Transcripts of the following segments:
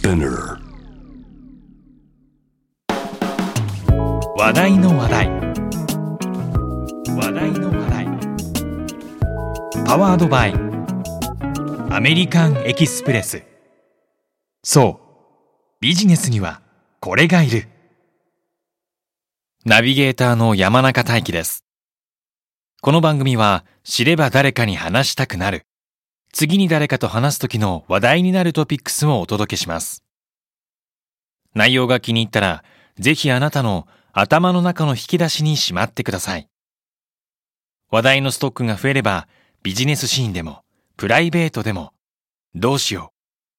Spinner 話題の話題。話題の話題。パワードバイ。アメリカンエキスプレス。そう。ビジネスにはこれがいる。ナビゲーターの山中大輝です。この番組は知れば誰かに話したくなる。次に誰かと話す時の話題になるトピックスをお届けします内容が気に入ったらぜひあなたの頭の中の引き出しにしまってください。話題のストックが増えれば、ビジネスシーンでも、プライベートでも、どうしよう、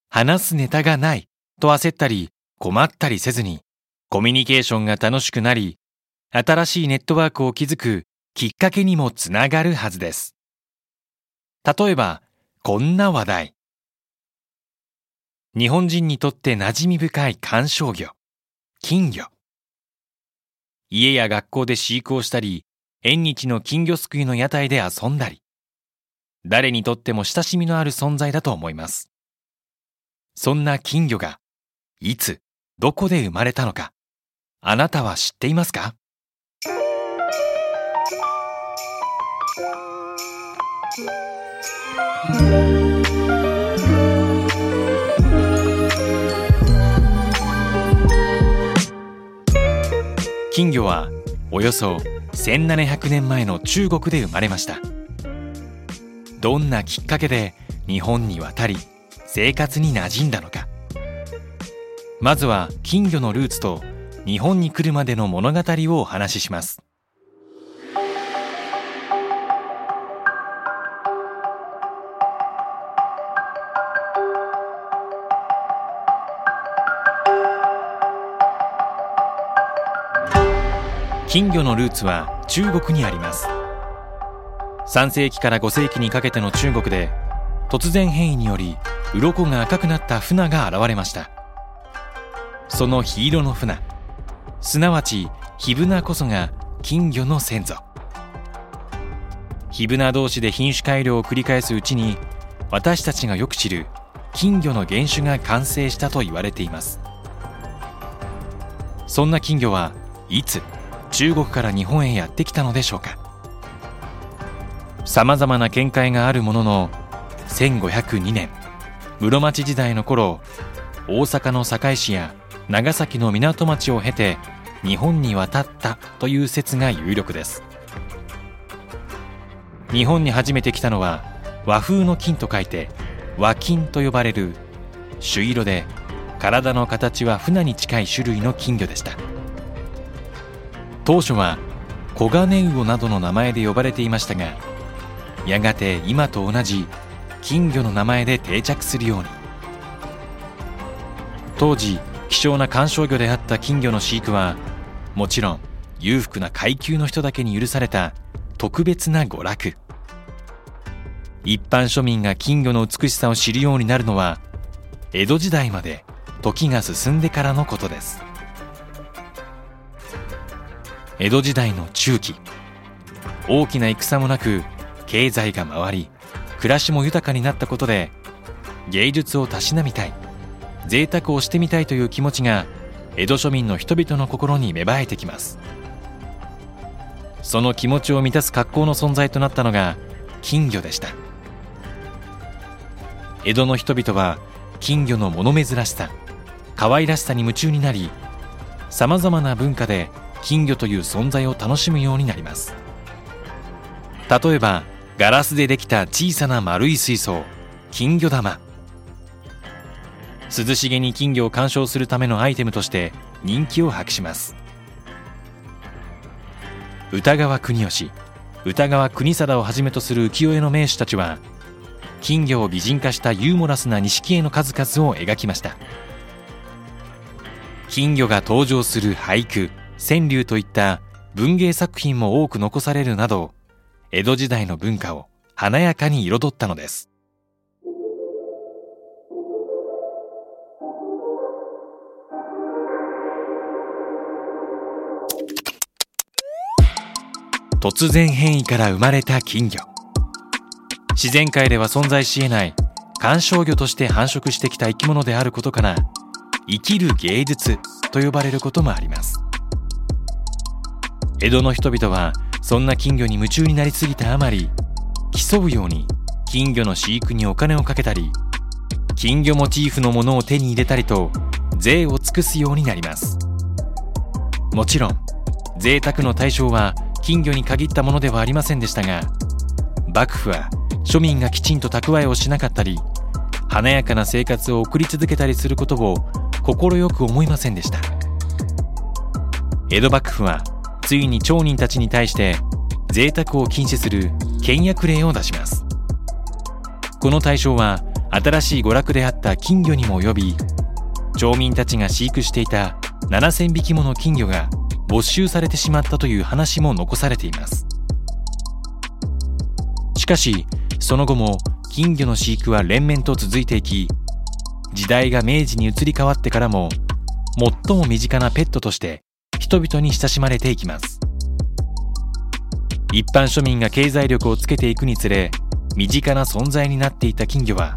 話すネタがない、と焦ったり、困ったりせずに、コミュニケーションが楽しくなり、新しいネットワークを築くきっかけにもつながるはずです。例えば、こんな話題。日本人にとって馴染み深い観賞魚、金魚。家や学校で飼育をしたり、縁日の金魚すくいの屋台で遊んだり、誰にとっても親しみのある存在だと思います。そんな金魚が、いつ、どこで生まれたのか、あなたは知っていますか？金魚はおよそ1700年前の中国で生まれました。どんなきっかけで日本に渡り生活に馴染んだのか。まずは金魚のルーツと日本に来るまでの物語をお話しします。金魚のルーツは中国にあります。3世紀から5世紀にかけての中国で突然変異により鱗が赤くなったフナが現れました。その黄色のフナすなわちヒブナこそが金魚の先祖。ヒブナ同士で品種改良を繰り返すうちに私たちがよく知る金魚の原種が完成したと言われています。そんな金魚はいつ中国から日本へやってきたのでしょうか。さまざまな見解があるものの1502年室町時代の頃大阪の堺市や長崎の港町を経て日本に渡ったという説が有力です。日本に初めて来たのは和風の金と書いて和金と呼ばれる朱色で体の形は船に近い種類の金魚でした。当初は黄金魚などの名前で呼ばれていましたがやがて今と同じ金魚の名前で定着するように。当時希少な観賞魚であった金魚の飼育はもちろん裕福な階級の人だけに許された特別な娯楽。一般庶民が金魚の美しさを知るようになるのは江戸時代まで時が進んでからのことです。江戸時代の中期。大きな戦もなく経済が回り暮らしも豊かになったことで芸術をたしなみたい贅沢をしてみたいという気持ちが江戸庶民の人々の心に芽生えてきます。その気持ちを満たす格好の存在となったのが金魚でした。江戸の人々は金魚の物珍しさ可愛らしさに夢中になりさまざまな文化で金魚という存在を楽しむようになります。例えばガラスでできた小さな丸い水槽金魚玉。涼しげに金魚を鑑賞するためのアイテムとして人気を博します。歌川国吉歌川国貞をはじめとする浮世絵の名手たちは金魚を美人化したユーモラスな錦絵の数々を描きました。金魚が登場する俳句。川柳といった文芸作品も多く残されるなど江戸時代の文化を華やかに彩ったのです。突然変異から生まれた金魚。自然界では存在し得ない観賞魚として繁殖してきた生き物であることから生きる芸術と呼ばれることもあります。江戸の人々はそんな金魚に夢中になりすぎたあまり競うように金魚の飼育にお金をかけたり金魚モチーフのものを手に入れたりと税を尽くすようになります。もちろん贅沢の対象は金魚に限ったものではありませんでしたが幕府は庶民がきちんと蓄えをしなかったり華やかな生活を送り続けたりすることを快く思いませんでした。江戸幕府はついに町人たちに対して贅沢を禁止する倹約令を出します。この対象は新しい娯楽であった金魚にも及び町民たちが飼育していた7,000匹もの金魚が没収されてしまったという話も残されています。しかしその後も金魚の飼育は連綿と続いていき時代が明治に移り変わってからも最も身近なペットとして人々に親しまれていきます。一般庶民が経済力をつけていくにつれ身近な存在になっていた金魚は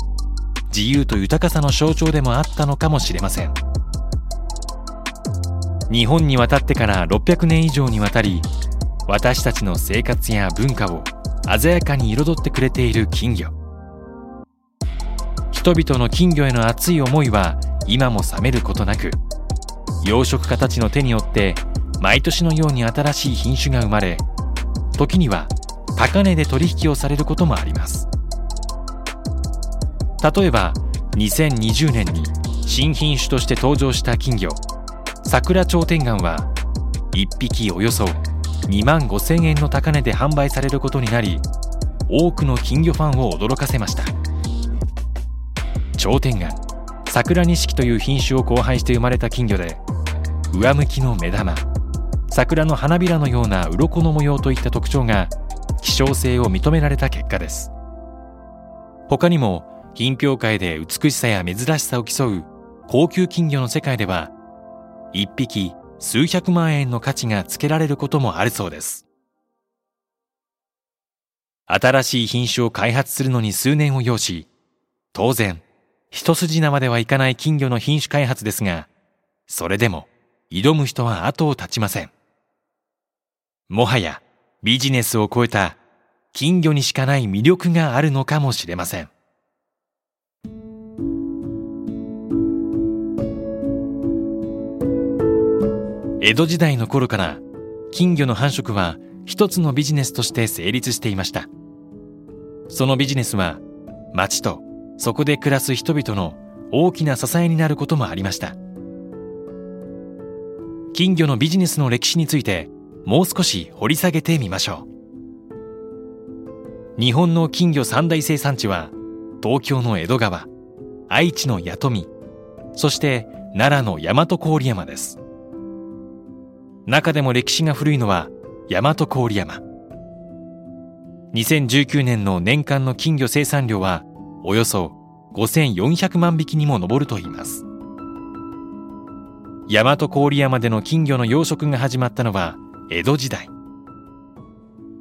自由と豊かさの象徴でもあったのかもしれません。日本に渡ってから600年以上にわたり私たちの生活や文化を鮮やかに彩ってくれている金魚。人々の金魚への熱い思いは今も冷めることなく養殖家たちの手によって毎年のように新しい品種が生まれ時には高値で取引をされることもあります。例えば2020年に新品種として登場した金魚桜頂天眼は1匹およそ2万5千円の高値で販売されることになり多くの金魚ファンを驚かせました。頂天眼桜錦という品種を交配して生まれた金魚で上向きの目玉。桜の花びらのような鱗の模様といった特徴が希少性を認められた結果です。他にも品評会で美しさや珍しさを競う高級金魚の世界では1匹数百万円の価値がつけられることもあるそうです。新しい品種を開発するのに数年を要し当然一筋縄ではいかない金魚の品種開発ですがそれでも挑む人は後を絶ちません。もはやビジネスを超えた金魚にしかない魅力があるのかもしれません。江戸時代の頃から金魚の繁殖は一つのビジネスとして成立していました。そのビジネスは町とそこで暮らす人々の大きな支えになることもありました。金魚のビジネスの歴史についてもう少し掘り下げてみましょう。日本の金魚三大生産地は東京の江戸川愛知の弥富そして奈良の大和郡山です。中でも歴史が古いのは大和郡山。2019年の年間の金魚生産量はおよそ5400万匹にも上るといいます。大和郡山での金魚の養殖が始まったのは江戸時代。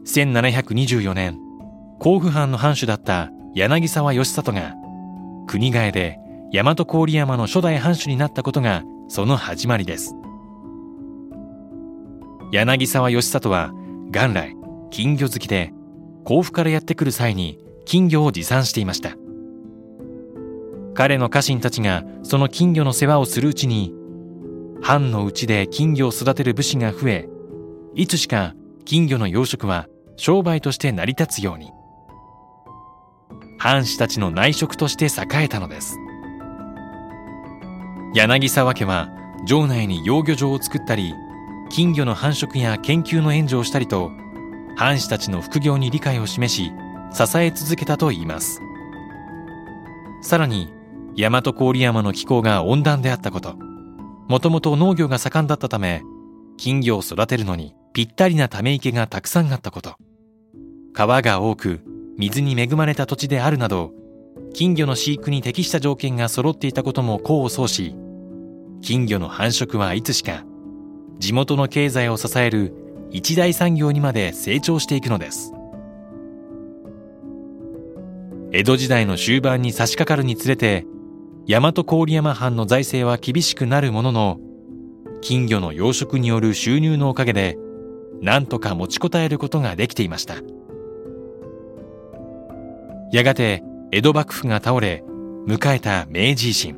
1724年甲府藩の藩主だった柳沢義里が国替えで大和郡山の初代藩主になったことがその始まりです。柳沢義里は元来金魚好きで甲府からやってくる際に金魚を持参していました。彼の家臣たちがその金魚の世話をするうちに藩のうちで金魚を育てる武士が増えいつしか金魚の養殖は商売として成り立つように。藩士たちの内職として栄えたのです。柳沢家は城内に養魚場を作ったり金魚の繁殖や研究の援助をしたりと藩士たちの副業に理解を示し支え続けたといいます。さらに大和郡山の気候が温暖であったこと。もともと農業が盛んだったため金魚を育てるのにぴったりなため池がたくさんあったこと。川が多く水に恵まれた土地であるなど金魚の飼育に適した条件が揃っていたことも功を奏し金魚の繁殖はいつしか地元の経済を支える一大産業にまで成長していくのです。江戸時代の終盤に差し掛かるにつれて大和郡山藩の財政は厳しくなるものの金魚の養殖による収入のおかげで何とか持ちこたえることができていました。やがて江戸幕府が倒れ迎えた明治維新。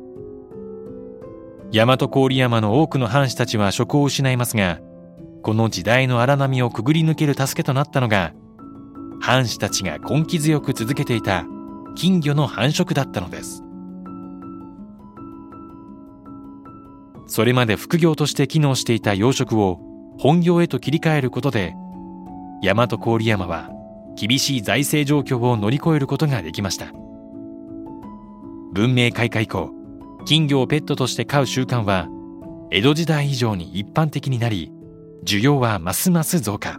大和郡山の多くの藩士たちは職を失いますがこの時代の荒波をくぐり抜ける助けとなったのが藩士たちが根気強く続けていた金魚の繁殖だったのです。それまで副業として機能していた養殖を本業へと切り替えることで大和郡山は厳しい財政状況を乗り越えることができました。文明開化以降金魚をペットとして飼う習慣は江戸時代以上に一般的になり需要はますます増加。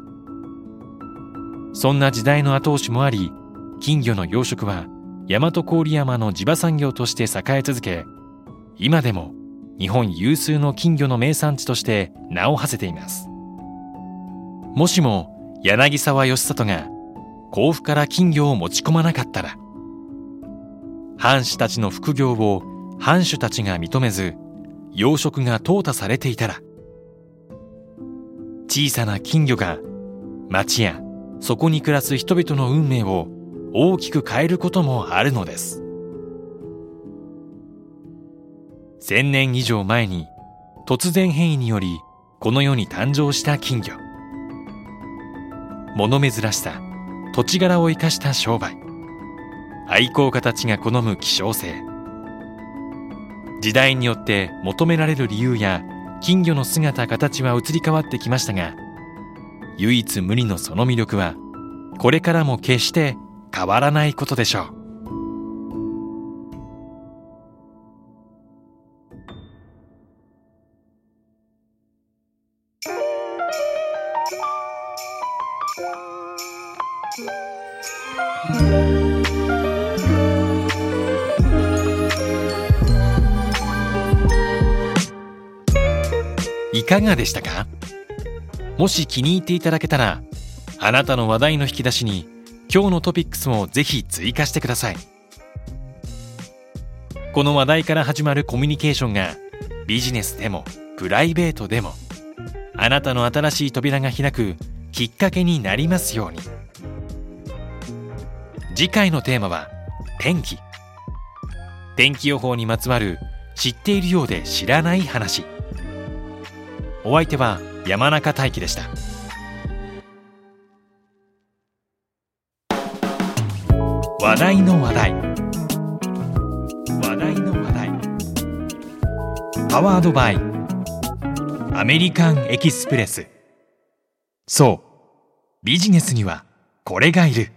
そんな時代の後押しもあり金魚の養殖は大和郡山の地場産業として栄え続け今でも日本有数の金魚の名産地として名を馳せています。もしも柳沢義里が甲府から金魚を持ち込まなかったら藩士たちの副業を藩主たちが認めず養殖が淘汰されていたら小さな金魚が町やそこに暮らす人々の運命を大きく変えることもあるのです。千年以上前に突然変異によりこの世に誕生した金魚。物珍しさ土地柄を生かした商売。愛好家たちが好む希少性。時代によって求められる理由や金魚の姿形は移り変わってきましたが唯一無二のその魅力はこれからも決して変わらないことでしょう。いかがでしたか？もし気に入っていただけたらあなたの話題の引き出しに今日のトピックスもぜひ追加してください。この話題から始まるコミュニケーションがビジネスでもプライベートでもあなたの新しい扉が開くきっかけになりますように。次回のテーマは天気。天気予報にまつわる知っているようで知らない話。お相手は山中大輝でした。話題の話題。話題の話題。パワードバイアメリカンエキスプレス。そうビジネスにはこれがいる。